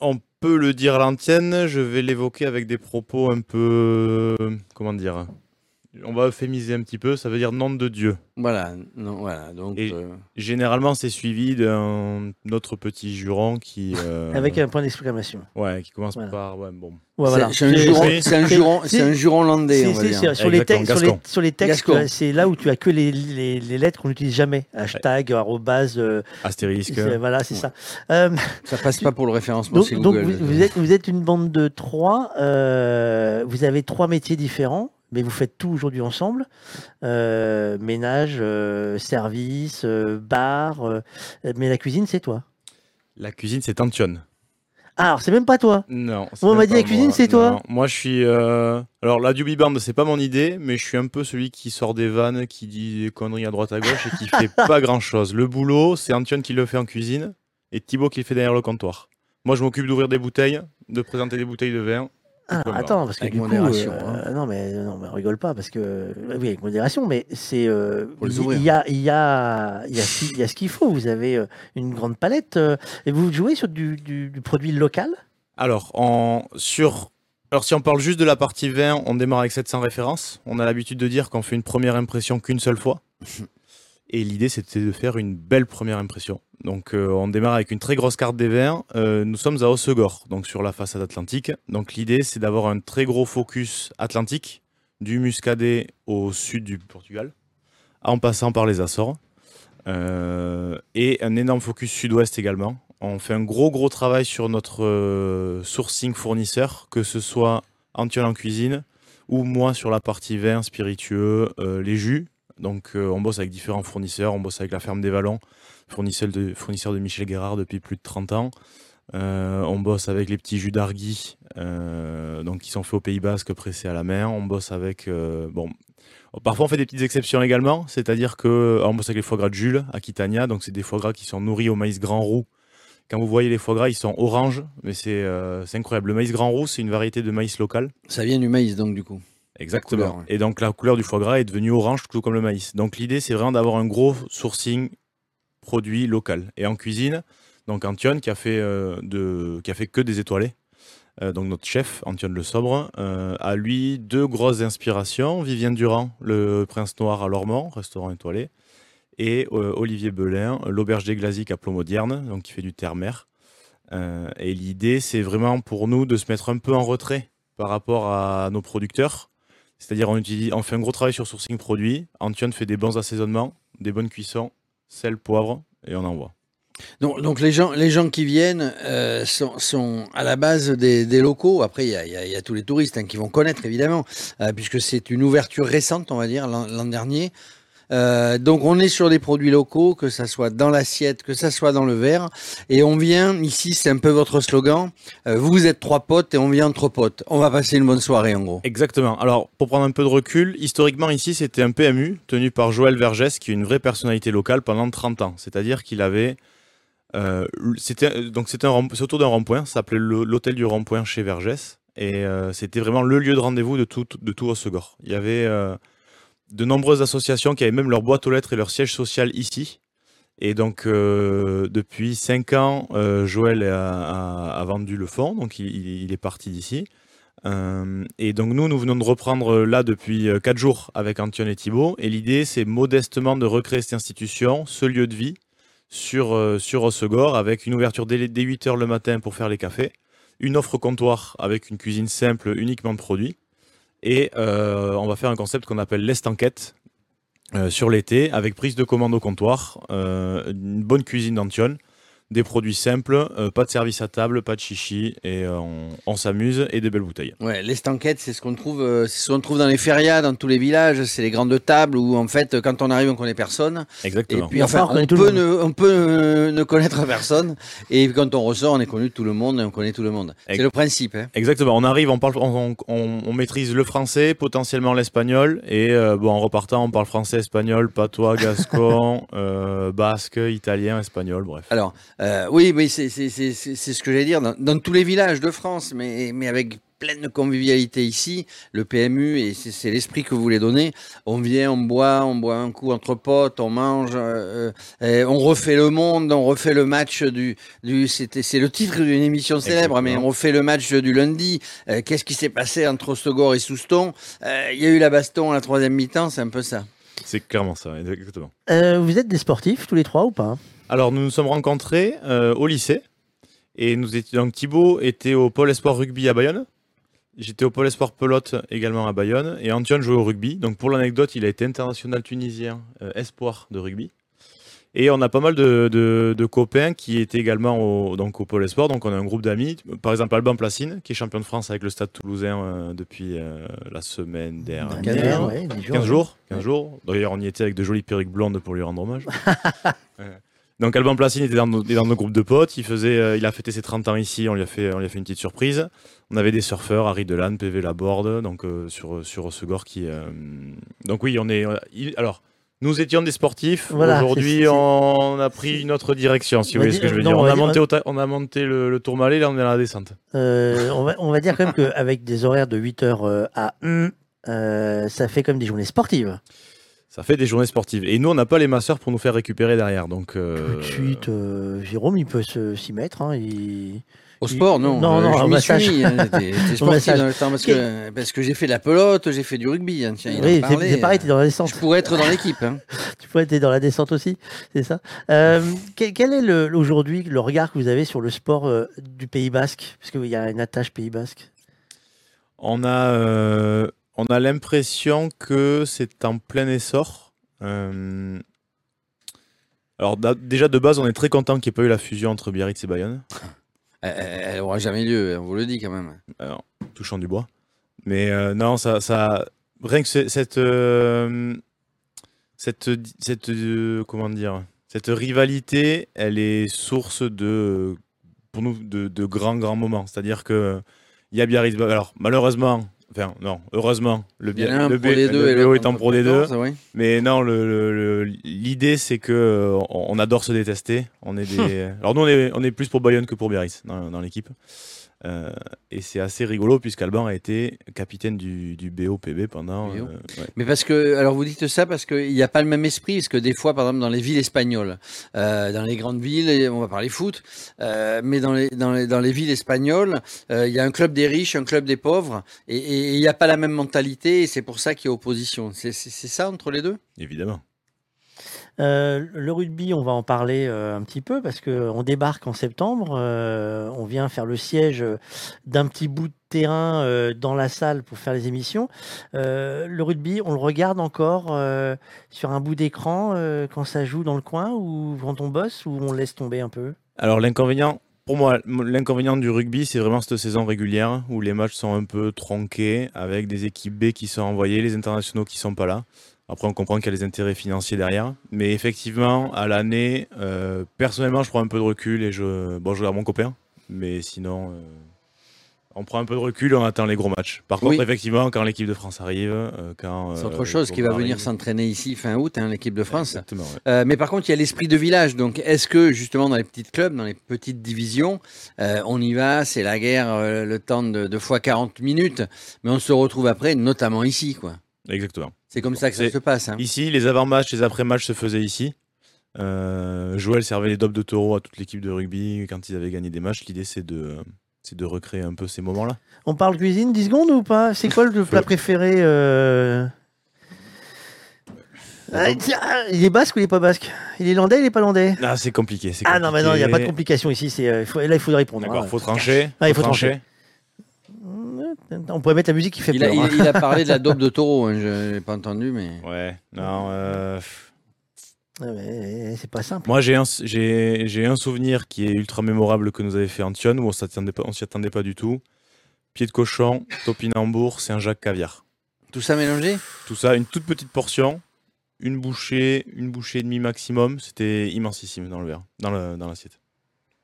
On peut le dire à l'antienne, je vais l'évoquer avec des propos un peu. Comment dire On va euphémiser un petit peu, ça veut dire nom de Dieu. Voilà, non, voilà. Donc, Et- euh, Généralement, c'est suivi d'un autre petit juron qui. euh, Avec un point d'exclamation. Ouais, qui commence Voilà. par. Ouais, bon. Ouais, voilà. c'est un juron, c'est- un juron, landais, on va dire. sur, les textes, sur, les, Gascon. sur les textes, euh, c'est là où tu as que les, les- les lettres qu'on n'utilise jamais. Hashtag, arrobase, euh, Astérisque. voilà, c'est ça. Euh, Ça passe pas pour le référencement, donc, Google. vous, vous êtes, vous êtes une bande de trois. euh, vous avez trois métiers différents, mais vous faites tout aujourd'hui ensemble. Euh, ménage, euh, service, euh, bar. mais la cuisine, c'est toi. La cuisine, c'est Antion. Ah, alors, c'est même pas toi. Non. On m'a dit la cuisine, c'est toi Non, Moi, je suis. Alors, la Band, c'est pas mon idée, mais je suis un peu celui qui sort des vannes, qui dit des conneries à droite à gauche et qui fait pas grand chose. Le boulot, c'est Antion qui le fait en cuisine et Thibaut qui le fait derrière le comptoir. Moi, je m'occupe d'ouvrir des bouteilles, de présenter des bouteilles de vin. Ah, attends, parce que Avec du modération, coup, hein. euh, non mais non mais rigole pas parce que oui avec modération, mais c'est euh, il y a il y a il y a ce qu'il- il y a ce qu'il faut. Vous avez euh, une grande palette et vous jouez sur du, du- du produit local? Alors, en... sur... Alors, si on parle juste de la partie vin, on démarre avec 700 références. On a l'habitude de dire qu'on fait une première impression qu'une seule fois. Et l'idée, c'était de faire une belle première impression. Donc, euh, on démarre avec une très grosse carte des vins. Euh, nous sommes à Hossegor, donc sur la façade atlantique. Donc, l'idée, c'est d'avoir un très gros focus atlantique, du Muscadet au sud du Portugal, en passant par les Açores. Euh, et un énorme focus sud-ouest également. On fait un gros gros travail sur notre euh, sourcing fournisseur, que ce soit Antiol en cuisine ou moi sur la partie vin, spiritueux, les jus. Donc euh, on bosse avec différents fournisseurs, on bosse avec la ferme des Vallons, fournisseur de, fournisseur de Michel Guérard depuis plus de 30 ans. Euh, on bosse avec les petits jus d'Argui, euh, donc qui sont faits au Pays Basque, pressés à la main. On bosse avec, bon, parfois on fait des petites exceptions également, c'est-à-dire que on bosse avec les foie gras de Jules, Aquitania, donc c'est des foie gras qui sont nourris au maïs grand roux. Quand vous voyez les foie gras, ils sont orange, mais c'est incroyable. Le maïs grand roux, c'est une variété de maïs local. Ça vient du maïs, donc, du coup. Exactement. couleur, ouais. Et donc la couleur du foie gras est devenue orange, tout comme le maïs. Donc l'idée, c'est vraiment d'avoir un gros sourcing produit local. Et en cuisine, donc Antion qui a fait euh, de, qui a fait que des étoilés. Euh, donc notre chef, Antion Le Sobre, euh, a lui deux grosses inspirations. Vivien Durand, le Prince Noir à Lormont, restaurant étoilé. Et Olivier Belin, l'auberge des Glasiques à Plomodierne, donc qui fait du terre-mer. Et l'idée, c'est vraiment pour nous de se mettre un peu en retrait par rapport à nos producteurs. C'est-à-dire, on, fait un gros travail sur sourcing produit. Antion fait des bons assaisonnements, des bonnes cuissons, sel, poivre, et on envoie. Donc, les, gens, les gens qui viennent euh, sont, à la base des, locaux. Après, il y a, tous les touristes hein, qui vont connaître, évidemment, euh, puisque c'est une ouverture récente, on va dire, l'an dernier. Euh, donc on est sur des produits locaux, que ça soit dans l'assiette, que ça soit dans le verre, et on vient ici, c'est un peu votre slogan. euh, vous êtes trois potes et on vient entre potes. On va passer une bonne soirée en gros. Exactement. Alors, pour prendre un peu de recul, historiquement, ici, c'était un PMU tenu par Joël Vergès, qui est une vraie personnalité locale pendant 30 ans. C'est-à-dire qu'il avait. euh, c'était donc c'était autour d'un rond-point, ça s'appelait l'hôtel du rond-point chez Vergès, et c'était vraiment le lieu de rendez-vous de tout de tout Hossegor. Il y avait de nombreuses associations qui avaient même leur boîte aux lettres et leur siège social ici. Et donc, euh, depuis 5 ans, euh, Joël a, vendu le fonds, donc il, est parti d'ici. Euh, et donc, nous, nous venons de reprendre là depuis 4 jours avec Antion et Thibault. Et l'idée, c'est modestement de recréer cette institution, ce lieu de vie, sur, sur avec une ouverture dès, dès 8 h le matin pour faire les cafés, une offre comptoir avec une cuisine simple, uniquement de produits. Et euh, on va faire un concept qu'on appelle l'Est Enquête euh, sur l'été, avec prise de commande au comptoir, euh, une bonne cuisine d'Antion, des produits simples, euh, pas de service à table, pas de chichi, et euh, on, on s'amuse et des belles bouteilles. Ouais, l'estanquette, c'est ce qu'on trouve, euh, c'est ce qu'on trouve dans les férias, dans tous les villages. C'est les grandes tables où en fait, quand on arrive, on connaît personne. Et Exactement. puis Et enfin, enfin, on peut, ne, on peut euh, ne connaître personne. Et quand on ressort, on est connu de tout le monde et on connaît tout le monde. C'est le principe. Hein. Exactement, on arrive, on, parle, on, on- on maîtrise le français, potentiellement l'espagnol, et euh, bon, en repartant, on parle français, espagnol, patois, gascon, euh, basque, italien, espagnol, bref. Alors, euh, oui, oui, c'est c'est- c'est- c'est- c'est ce que j'allais dire. Dans, dans tous les villages de France, mais, mais avec pleine convivialité ici. Le PMU, et c'est l'esprit que vous voulez donner. On vient, on boit, on boit un coup entre potes, on mange, euh, euh, et on refait le monde, on refait le match du. du c'était, c'est le titre d'une émission célèbre, mais on refait le match du lundi. Euh, qu'est-ce qui s'est passé entre Ostogor et Souston? Euh, Il y a eu la baston à la troisième mi-temps, c'est un peu ça. C'est clairement ça, exactement. Euh, vous êtes des sportifs tous les trois ou pas? Alors, nous nous sommes rencontrés euh, au lycée. Et nous étions, donc Thibaut était au pôle espoir rugby à Bayonne. J'étais au pôle espoir pelote également à Bayonne. Et Antoine jouait au rugby. Donc, pour l'anecdote, il a été international tunisien euh, espoir de rugby. Et on a pas mal de, de- de copains qui étaient également au, donc au pôle espoir. Donc, on a un groupe d'amis. Par exemple, Alban Placine, qui est champion de France avec le stade toulousain euh, depuis euh, la semaine dernière. Dernière, ouais, dix 15 ouais. jours, 15 jours. D'ailleurs, on y était avec de jolies perruques blondes pour lui rendre hommage. Ouais. Donc Alban Placine était dans nos, dans nos groupes de potes. Il, faisait, euh, il a fêté ses 30 ans ici. On lui, a fait, on lui a fait une petite surprise. On avait des surfeurs, Harry Delan, PV Laborde, donc euh, sur, sur Osegor qui. euh, Donc oui, on est. il- alors, nous étions des sportifs. Voilà, c'est- Aujourd'hui, c'est- on a pris une autre direction, si On vous va voyez ce que dire- je veux non, dire. on On va a dire- monté, au ta- on a monté le, le tourmalet, là on est dans la descente. Euh, on, va, on va dire quand même qu'avec des horaires de 8h à 1, euh, ça fait comme des journées sportives. Ça fait des journées sportives. Et nous, on n'a pas les masseurs pour nous faire récupérer derrière. Donc, euh, Tout de suite, euh, Jérôme, il peut s'y mettre. hein, il- Au sport, non. Non, Euh, non, je m'y suis hein, sportif dans le temps parce que, parce que j'ai fait de la pelote, j'ai fait du rugby. hein, tiens, Oui, c'est pareil, tu es dans la descente. Je pourrais être dans l'équipe. hein. Tu pourrais être dans la descente aussi, c'est ça. Euh, quel, quel est le- aujourd'hui le regard que vous avez sur le sport euh, du Pays Basque? Parce qu'il y a une attache Pays Basque. On a, euh, on a l'impression que c'est en plein essor. Euh, alors déjà de base, on est très content qu'il n'y ait pas eu la fusion entre Biarritz et Bayonne, Elle, elle aura jamais lieu, on vous le dit quand même. Alors, touchant du bois. Mais euh, non, ça, ça, rien que cette, euh, cette, cette, euh, comment dire, cette rivalité, elle est source de, pour nous, de, de grands grands moments. C'est-à-dire que il y a Biarritz. Alors malheureusement, enfin non, heureusement, le, un le, pour B- le BO pro des deux. 14, oui. Mais non, le- l'idée c'est que euh, on, on adore se détester. On est des. Alors nous on est, on est plus pour Bayonne que pour Biarritz dans, dans l'équipe. Euh, et c'est assez rigolo puisqu'Alban a été capitaine du, du BOPB pendant. BO. euh, ouais. Mais parce que, alors vous dites ça parce qu'il n'y a pas le même esprit, parce que des fois, par exemple, dans les villes espagnoles, euh, dans les grandes villes, on va parler foot, mais dans les, dans, les, dans les villes espagnoles, il y a un club des riches, un club des pauvres, et- il n'y a pas la même mentalité, et c'est pour ça qu'il y a opposition. C'est ça entre les deux? Évidemment. Euh, le rugby, on va en parler euh, un petit peu parce qu'on débarque en septembre. euh, on vient faire le siège d'un petit bout de terrain dans la salle pour faire les émissions. Le rugby, on le regarde encore sur un bout d'écran quand ça joue dans le coin ou quand on bosse ou on laisse tomber un peu? Alors l'inconvénient, pour moi, l'inconvénient du rugby, c'est vraiment cette saison régulière où les matchs sont un peu tronqués avec des équipes B qui sont envoyées, les internationaux qui sont pas là. Après, on comprend qu'il y a les intérêts financiers derrière. Mais effectivement, à l'année, euh, personnellement, je prends un peu de recul et je, bon, je regarde mon copain. Mais sinon, euh, on prend un peu de recul et on attend les gros matchs. Par contre, Oui. effectivement, quand l'équipe de France arrive, euh, quand. C'est autre chose qui va venir s'entraîner ici fin août, hein, l'équipe de France. Exactement, ouais. Mais par contre, il y a l'esprit de village. Donc, est-ce que justement dans les petits clubs, dans les petites divisions, on y va, c'est la guerre, le temps de, de fois 40 minutes, mais on se retrouve après, notamment ici, quoi. Exactement. C'est comme ça que ça se passe. hein. Ici, les avant-matchs, les après-matchs se faisaient ici. Euh, Joël servait les dopes de taureau à toute l'équipe de rugby quand ils avaient gagné des matchs. L'idée, c'est de, c'est de recréer un peu ces moments-là. On parle cuisine 10 secondes ou pas? C'est quoi le plat préféré euh Ah, Il est basque ou il est pas basque? Il est landais ou il est pas landais? Ah, c'est compliqué. c'est Ah non, mais non, il n'y a pas de complication ici. c'est, euh, il faut- là, il faut répondre. D'accord, hein. faut trancher. Ah, il faut trancher. On pourrait mettre la musique qui fait Il peur. il- hein. il a parlé de la dope de taureau, hein, je n'ai pas entendu, mais. Ouais, non. euh. Ouais, mais c'est pas simple. Moi, j'ai un, j'ai, j'ai un souvenir qui est ultra mémorable que nous avait fait Antion, où on s'attendait pas, on s'y attendait pas du tout. Pied de cochon, topinambour, Saint-Jacques caviar. Tout ça mélangé Tout ça, une toute petite portion, une bouchée, une bouchée et demie maximum. C'était immensissime dans le verre, dans, le, dans l'assiette.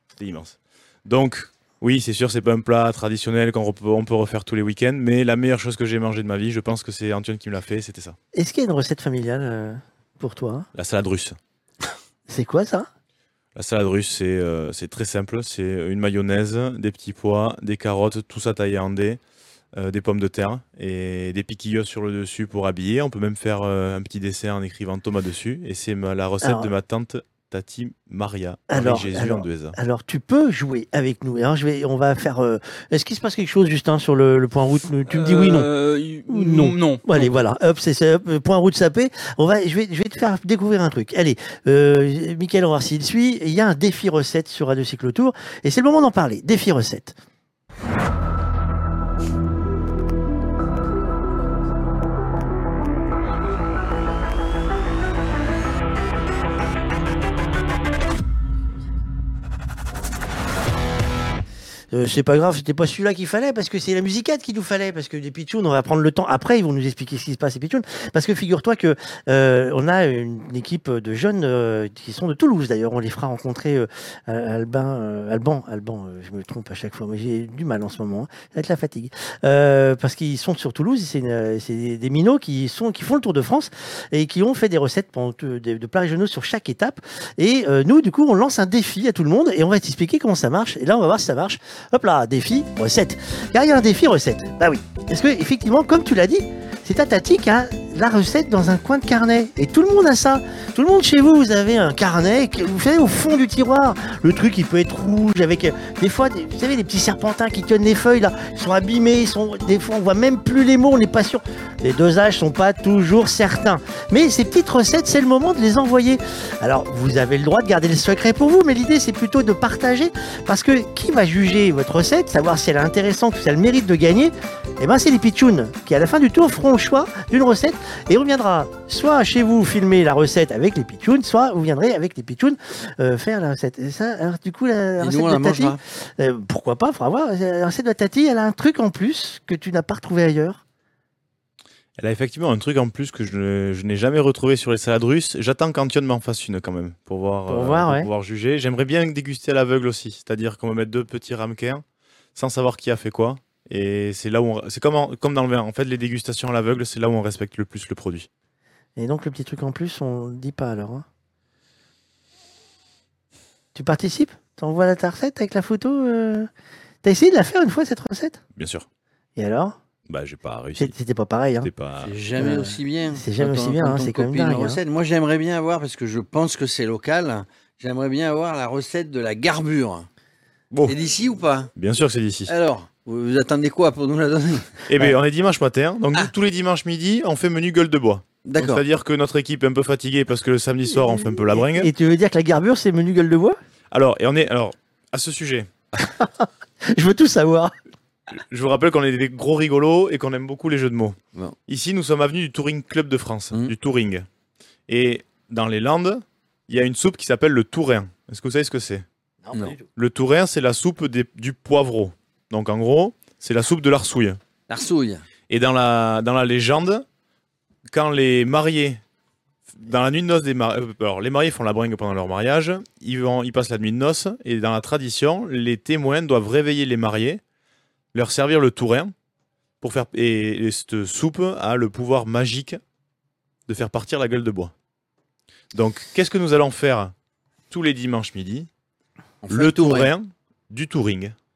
C'était immense. Donc, oui, c'est sûr, c'est pas un plat traditionnel qu'on on peut refaire tous les week-ends, mais la meilleure chose que j'ai mangée de ma vie, je pense que c'est Antoine qui me l'a fait, c'était ça. Est-ce qu'il y a une recette familiale euh, pour toi? La salade russe. C'est quoi ça? La salade russe, c'est euh, très simple. C'est une mayonnaise, des petits pois, des carottes, tout ça taillé en dés. euh, des pommes de terre et des piquillots sur le dessus pour habiller. On peut même faire euh, un petit dessert en écrivant Thomas dessus. Et c'est la recette Alors- de ma tante Tati Maria, Alors, Jésus alors. Alors, tu peux jouer avec nous. Alors, je vais, on va faire. euh, Est-ce qu'il se passe quelque chose, Justin, sur le, le point route? Tu me dis oui, non. Euh, Non. Non. Bon, allez, voilà. Hop, c'est point route sapé. On va, je vais, je vais te faire découvrir un truc. Allez, euh, Michael, on va voir s'il suit. Il y a un défi recette sur Radio Cyclotour et c'est le moment d'en parler. Défi recette. Euh, c'est pas grave, c'était pas celui-là qu'il fallait parce que c'est la musicette qu'il nous fallait parce que des pitchouns, on va prendre le temps. Après, ils vont nous expliquer ce qui se passe les pitchouns. Parce que figure-toi que euh, on a une équipe de jeunes euh, qui sont de Toulouse d'ailleurs. On les fera rencontrer euh, Albin, euh, Alban, Alban. euh, je me trompe à chaque fois, mais j'ai du mal en ce moment hein, avec la fatigue parce qu'ils sont sur Toulouse. C'est des, des minots qui sont qui font le tour de France et qui ont fait des recettes de, de plats régionaux sur chaque étape. Et nous, du coup, on lance un défi à tout le monde et on va t'expliquer comment ça marche. Et là, on va voir si ça marche. Hop là, défi, recette. Il y a un défi recette. Bah oui. Parce que, effectivement, comme tu l'as dit, c'est ta Tati qui a la recette dans un coin de carnet. Et tout le monde a ça. Tout le monde chez vous, vous avez un carnet vous savez au fond du tiroir. Le truc, il peut être rouge avec euh, des fois, des- vous savez, les petits serpentins qui tiennent les feuilles là. Ils sont abîmés. Sont, des fois, on voit même plus les mots. On n'est pas sûr. Les dosages sont pas toujours certains. Mais ces petites recettes, c'est le moment de les envoyer. Alors, vous avez le droit de garder le secret pour vous, mais l'idée, c'est plutôt de partager. Parce que qui va juger votre recette, savoir si elle est intéressante ou si elle mérite de gagner? Eh ben, c'est les pitchouns qui, à la fin du tour, feront le choix d'une recette et on viendra soit chez vous filmer la recette avec les pitchouns, soit vous viendrez avec les pitchouns euh, faire la recette. Et ça, alors, du coup, la, la Et recette nous, on la de Tati, euh, pourquoi pas, faudra voir. La recette de Tati, elle a un truc en plus que tu n'as pas retrouvé ailleurs. Elle a effectivement un truc en plus que je, n'ai jamais retrouvé sur les salades russes. J'attends qu'Antion m'en fasse une quand même pour voir, Pour voir, ouais. pouvoir juger. J'aimerais bien déguster à l'aveugle aussi, c'est-à-dire qu'on va mettre deux petits ramequins sans savoir qui a fait quoi. Et c'est là où on- c'est comme, en- comme dans le vin. En fait, les dégustations à l'aveugle, c'est là où on respecte le plus le produit. Et donc, le petit truc en plus, on ne dit pas alors. hein. Tu participes? T'envoies la ta recette avec la photo euh? T'as essayé de la faire une fois cette recette? Bien sûr. Et alors? Bah, j'ai pas réussi. C'était pas pareil. Hein. Pas. C'est jamais Euh, aussi bien. c'est jamais Quand aussi on- bien, hein, c'est quand même copie une dingue, hein. recette. Moi, j'aimerais bien avoir, parce que je pense que c'est local, j'aimerais bien avoir la recette de la garbure. Bon, C'est d'ici ou pas? Bien sûr que c'est d'ici. Alors, vous, vous attendez quoi pour nous la donner Eh bien, on est dimanche matin, donc nous, tous les dimanches midi, on fait menu gueule de bois. Donc, D'accord. C'est-à-dire que notre équipe est un peu fatiguée parce que le samedi soir, on fait un peu la bringue. Et tu veux dire que la garbure, c'est menu gueule de bois? Alors, et on est, alors, à ce sujet, Je veux tout savoir. je vous rappelle qu'on est des gros rigolos et qu'on aime beaucoup les jeux de mots. Bon. Ici, nous sommes avenue du Touring Club de France, Mhm. du Touring. Et dans les Landes, il y a une soupe qui s'appelle le Tourin. Est-ce que vous savez ce que c'est? Non. Le Tourin, c'est la soupe des- du poivreau. Donc, en gros, c'est la soupe de l'arsouille. L'arsouille. Et dans la, dans la légende, quand les mariés, dans la nuit de noces des mariés, alors les mariés font la bringue pendant leur mariage, ils, vont, ils passent la nuit de noces, et dans la tradition, les témoins doivent réveiller les mariés, leur servir le tourin, pour faire, et, et cette soupe a le pouvoir magique de faire partir la gueule de bois. Donc, qu'est-ce que nous allons faire tous les dimanches midi? On fait Le tourin du touring.